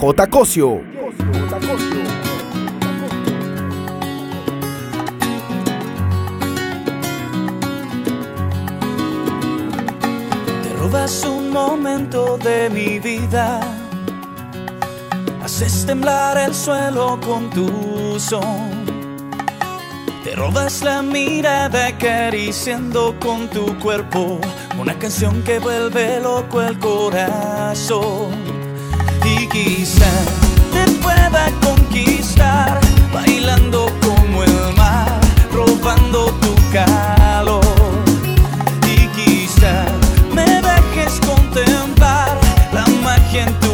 J. Cosio. Te robas un momento de mi vida. Haces temblar el suelo con tu son. Te robas la mirada acariciando con tu cuerpo una canción que vuelve loco el corazón quizá te pueda conquistar, bailando como el mar, robando tu calor. Y quizá me dejes contemplar la magia en tu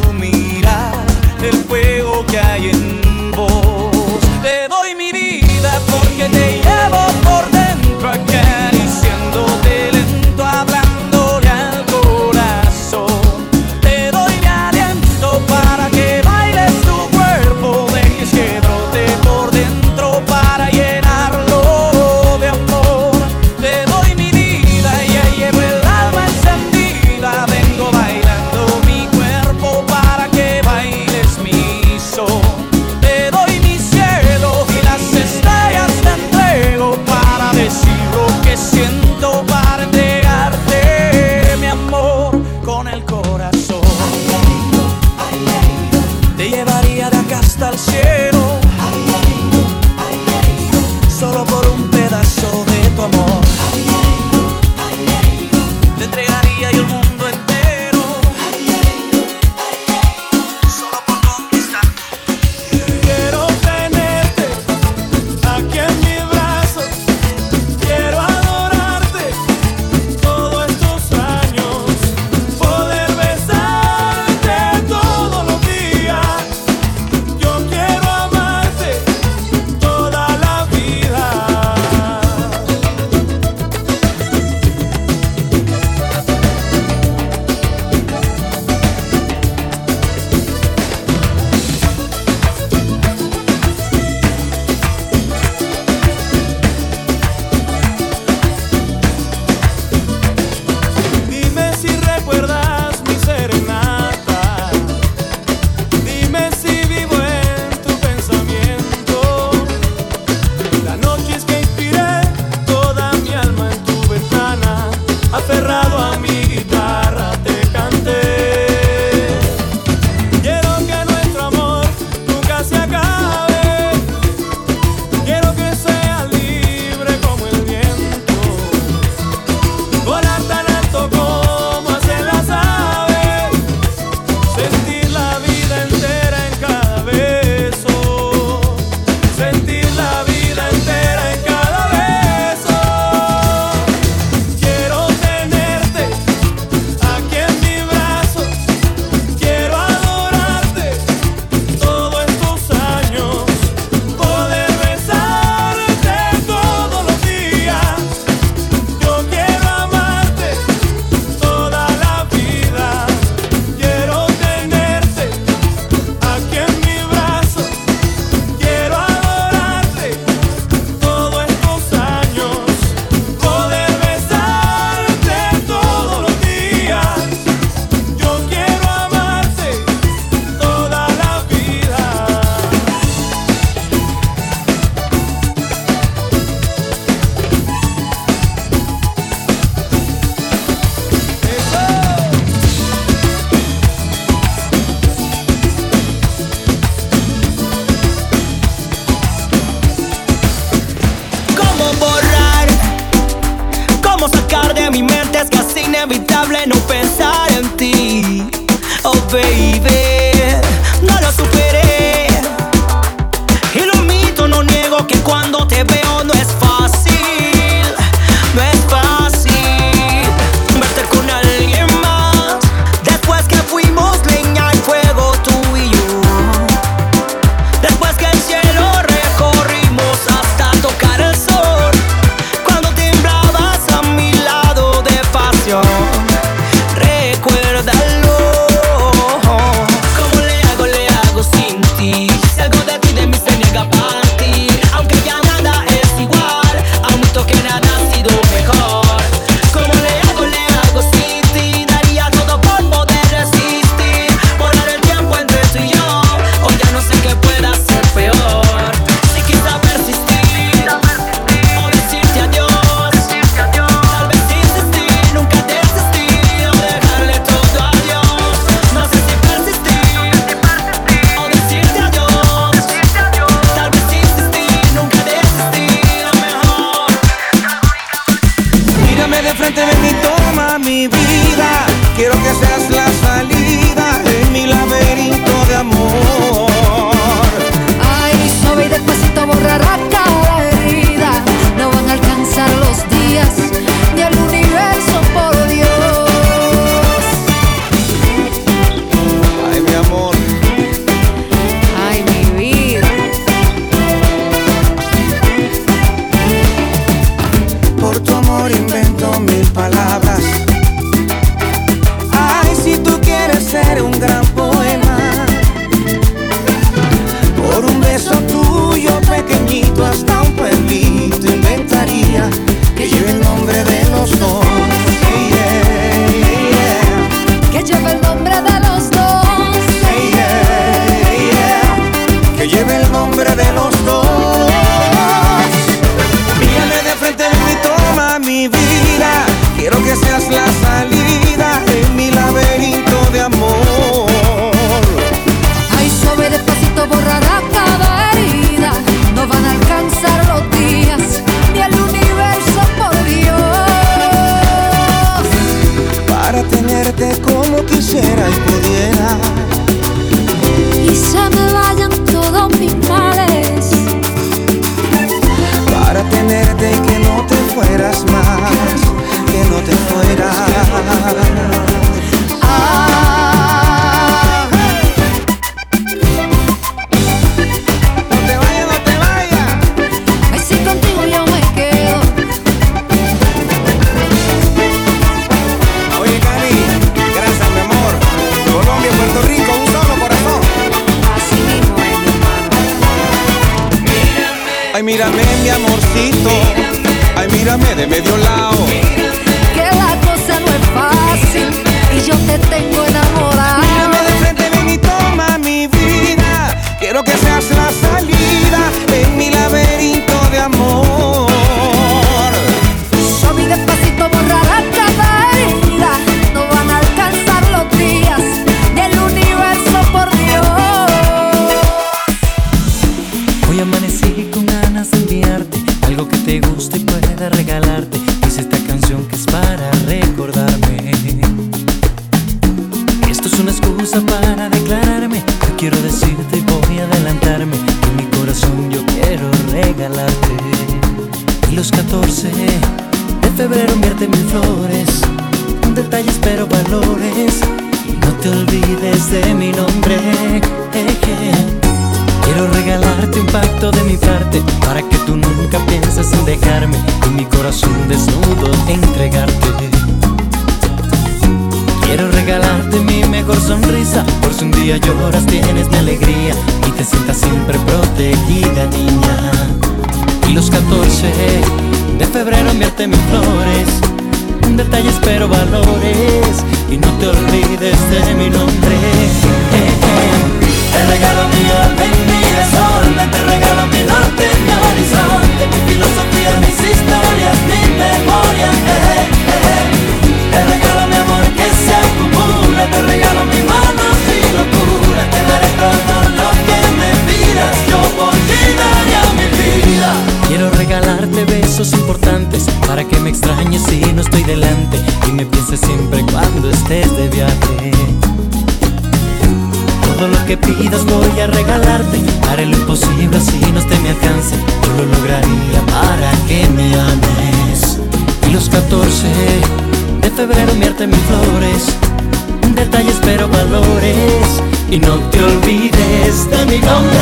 y no te olvides de mi nombre.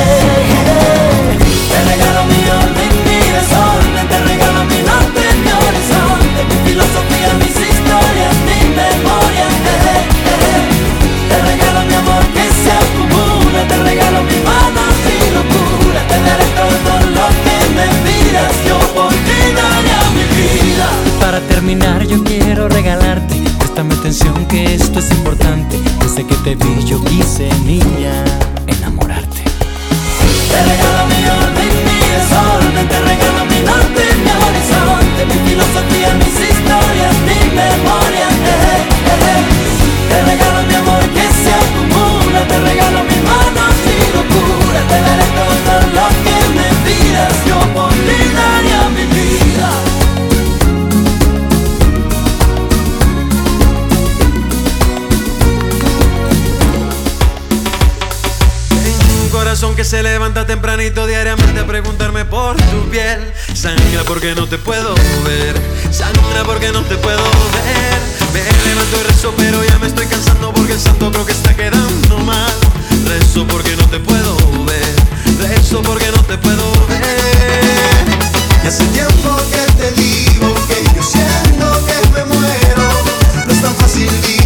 Te regalo un millón mi corazón, te regalo mi norte, mi horizonte, mi filosofía, mis historias, mi memoria. Te regalo mi amor que se acumula, te regalo mi mano, mi locura, te daré todo lo que me pidas, yo por ti daría mi vida. Para terminar yo quiero regalarte, préstame atención que esto es importante desde que te vi yo quise niña. se levanta tempranito diariamente a preguntarme por tu piel. Sangra porque no te puedo ver. Sangra porque no te puedo ver. Me levanto y rezo, pero ya me estoy cansando porque el santo creo que está quedando mal. Rezo porque no te puedo ver. Rezo porque no te puedo ver. Y hace tiempo que te digo que yo siento que me muero. No es tan fácil vivir.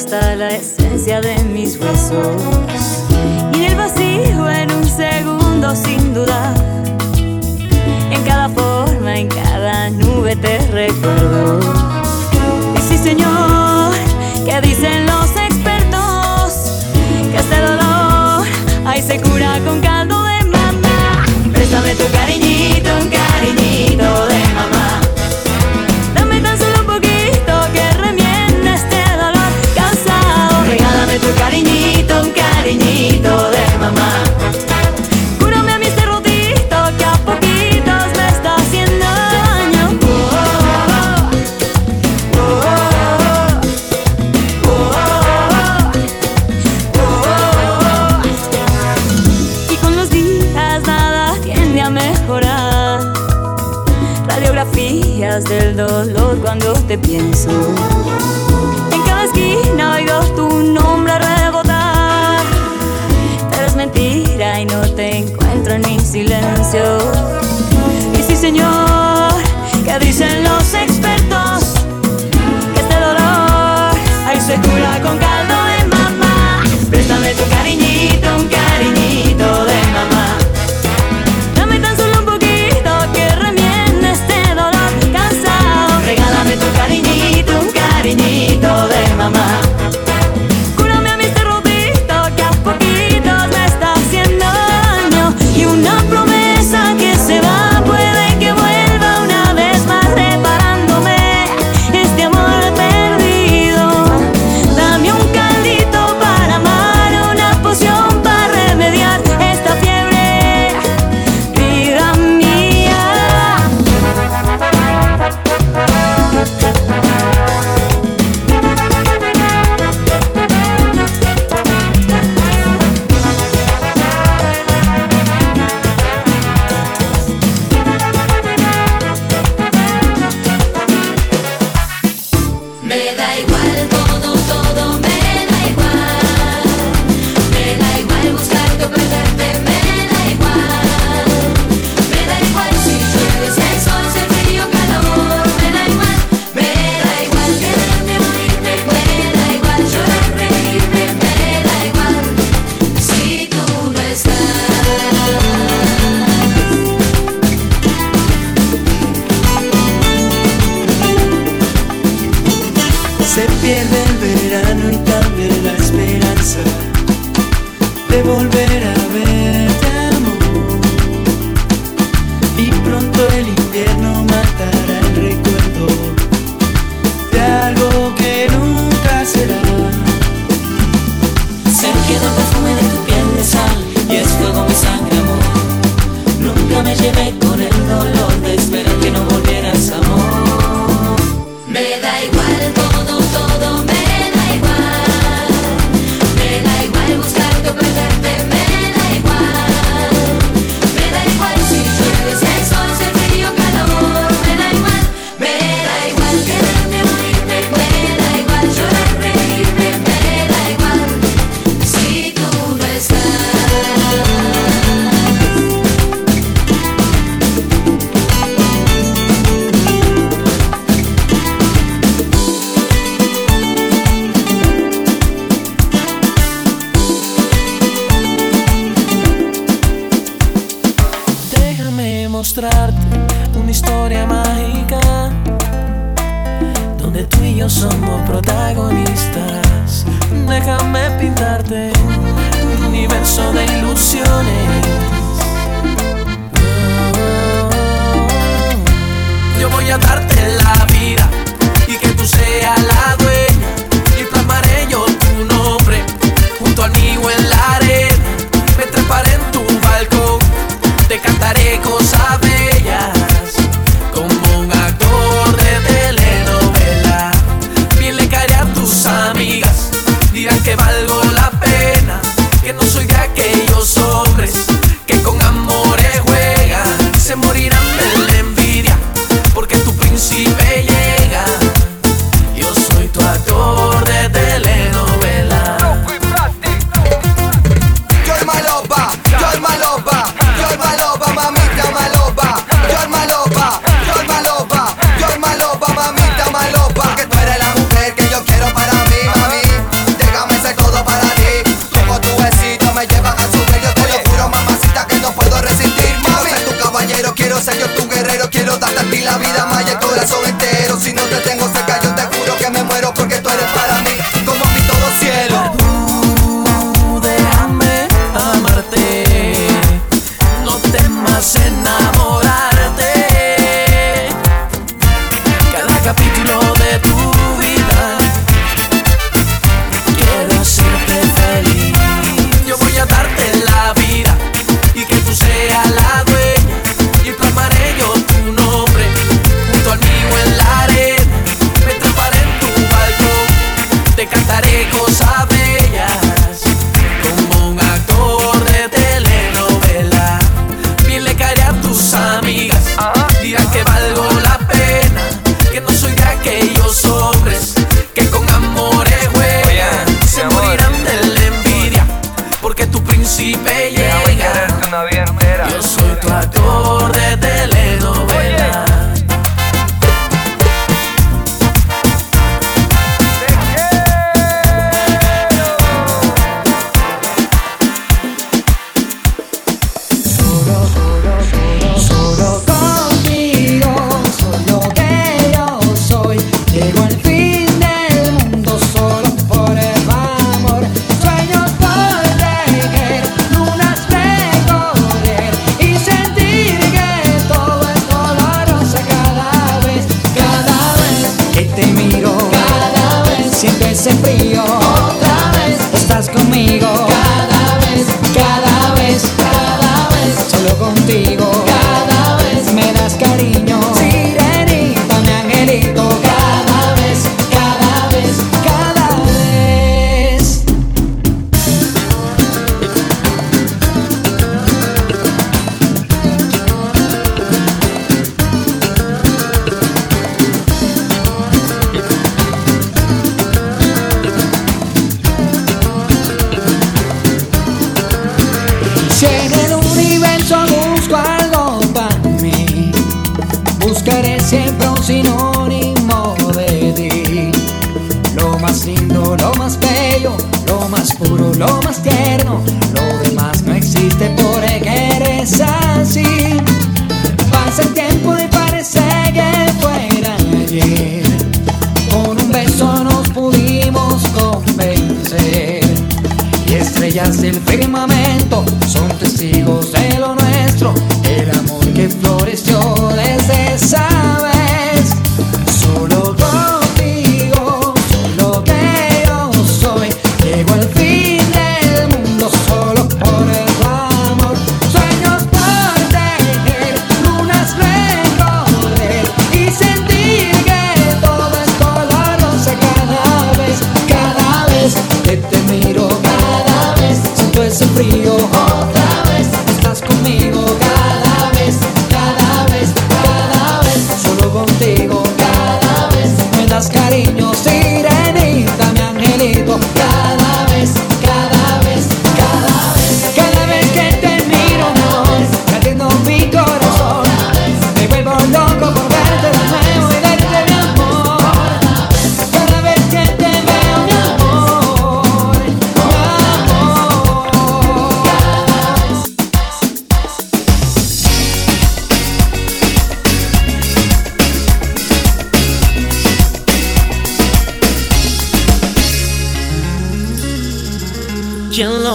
hasta la esencia de mis huesos. Y en el vacío, en un segundo, sin duda, en cada forma, en cada nube te recuerdo. Y sí, Señor, que dicen los expertos que este dolor ahí se cura con caldo de manda. Préstame tu cariñito. En cada esquina oigo tu nombre rebotar. Tal vez mentira y no te encuentro en mi silencio. Y sí, señor, que dicen los expertos que este dolor ahí se cura con caldo de mamá. Préstame tu cariñito, un cariñito.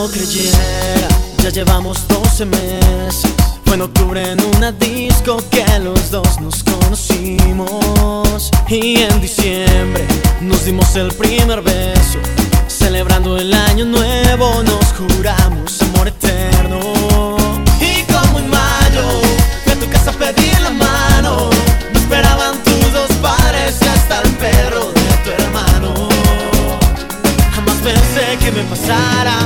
creyera, ya llevamos 12 meses. Fue en octubre en una disco que los dos nos conocimos. Y en diciembre nos dimos el primer beso. Celebrando el año nuevo nos juramos amor eterno. Y como en mayo, fui a tu casa a pedir la mano. Me esperaban tus dos padres y hasta el perro de tu hermano. Jamás pensé que me pasara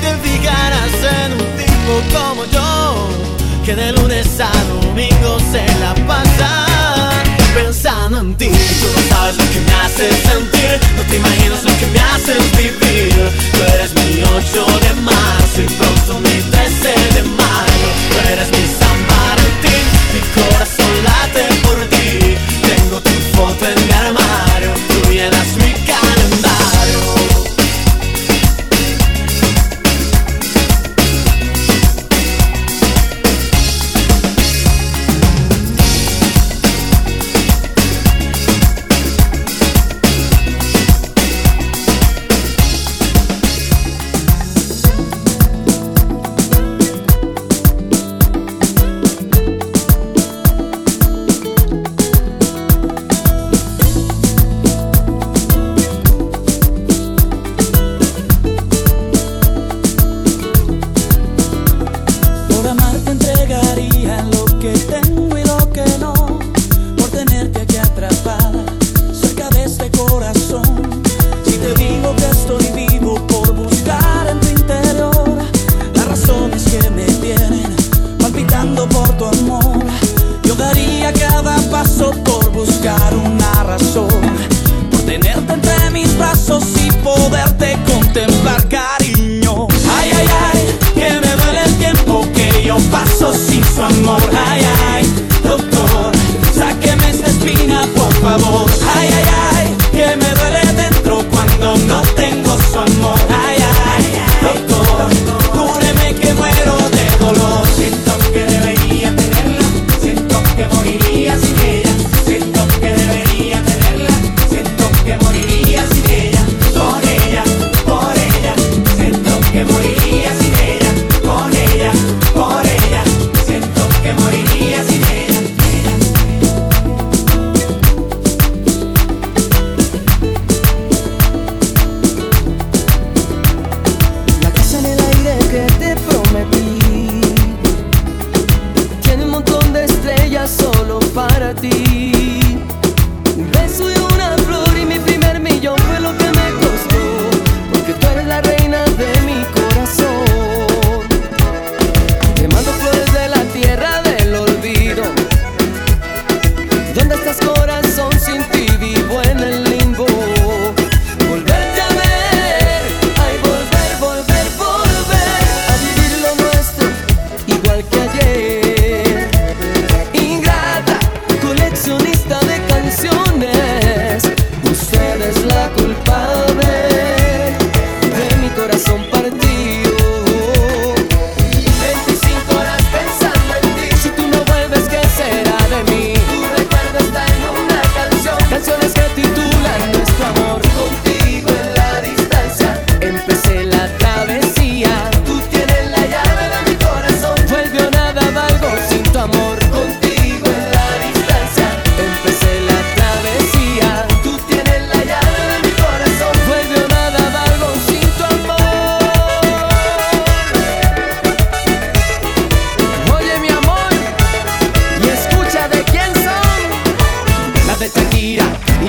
te fijarás en un tipo como yo, que de lunes a domingo se la pasa pensando en ti. Tú no sabes lo que me haces sentir, no te imaginas lo que me haces vivir. Tú eres mi 8 de marzo y pronto mi 13 de mayo, tú eres mi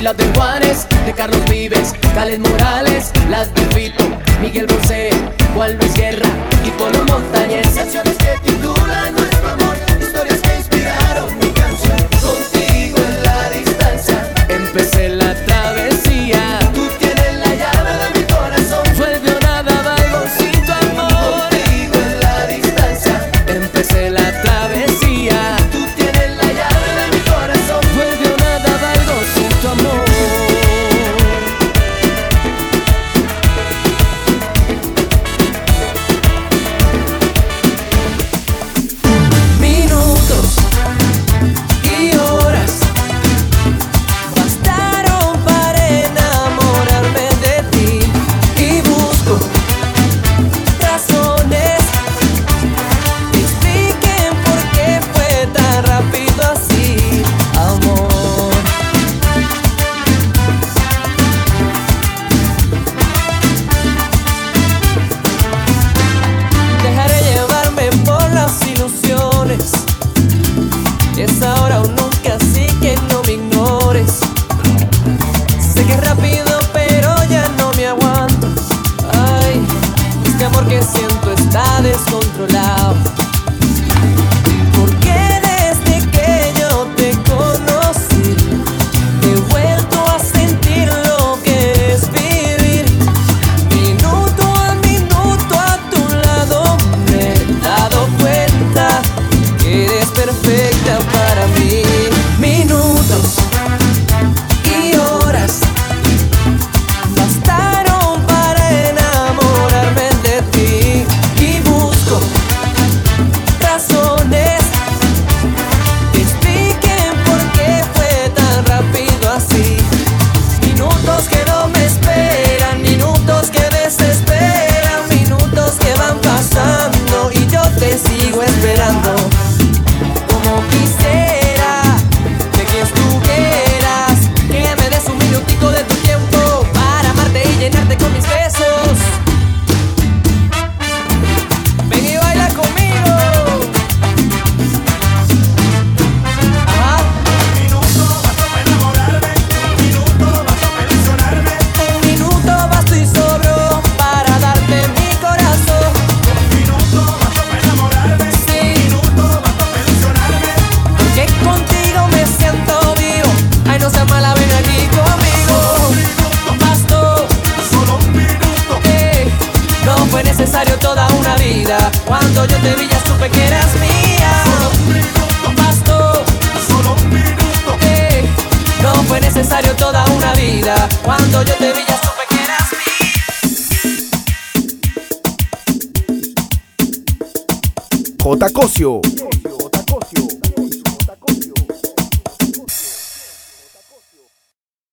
las de Juárez, de Carlos Vives, Cales Morales, las de Fito, Miguel Bosé, Juan Luis Guerra y Polo Montañez. Que titulan nuestro amor.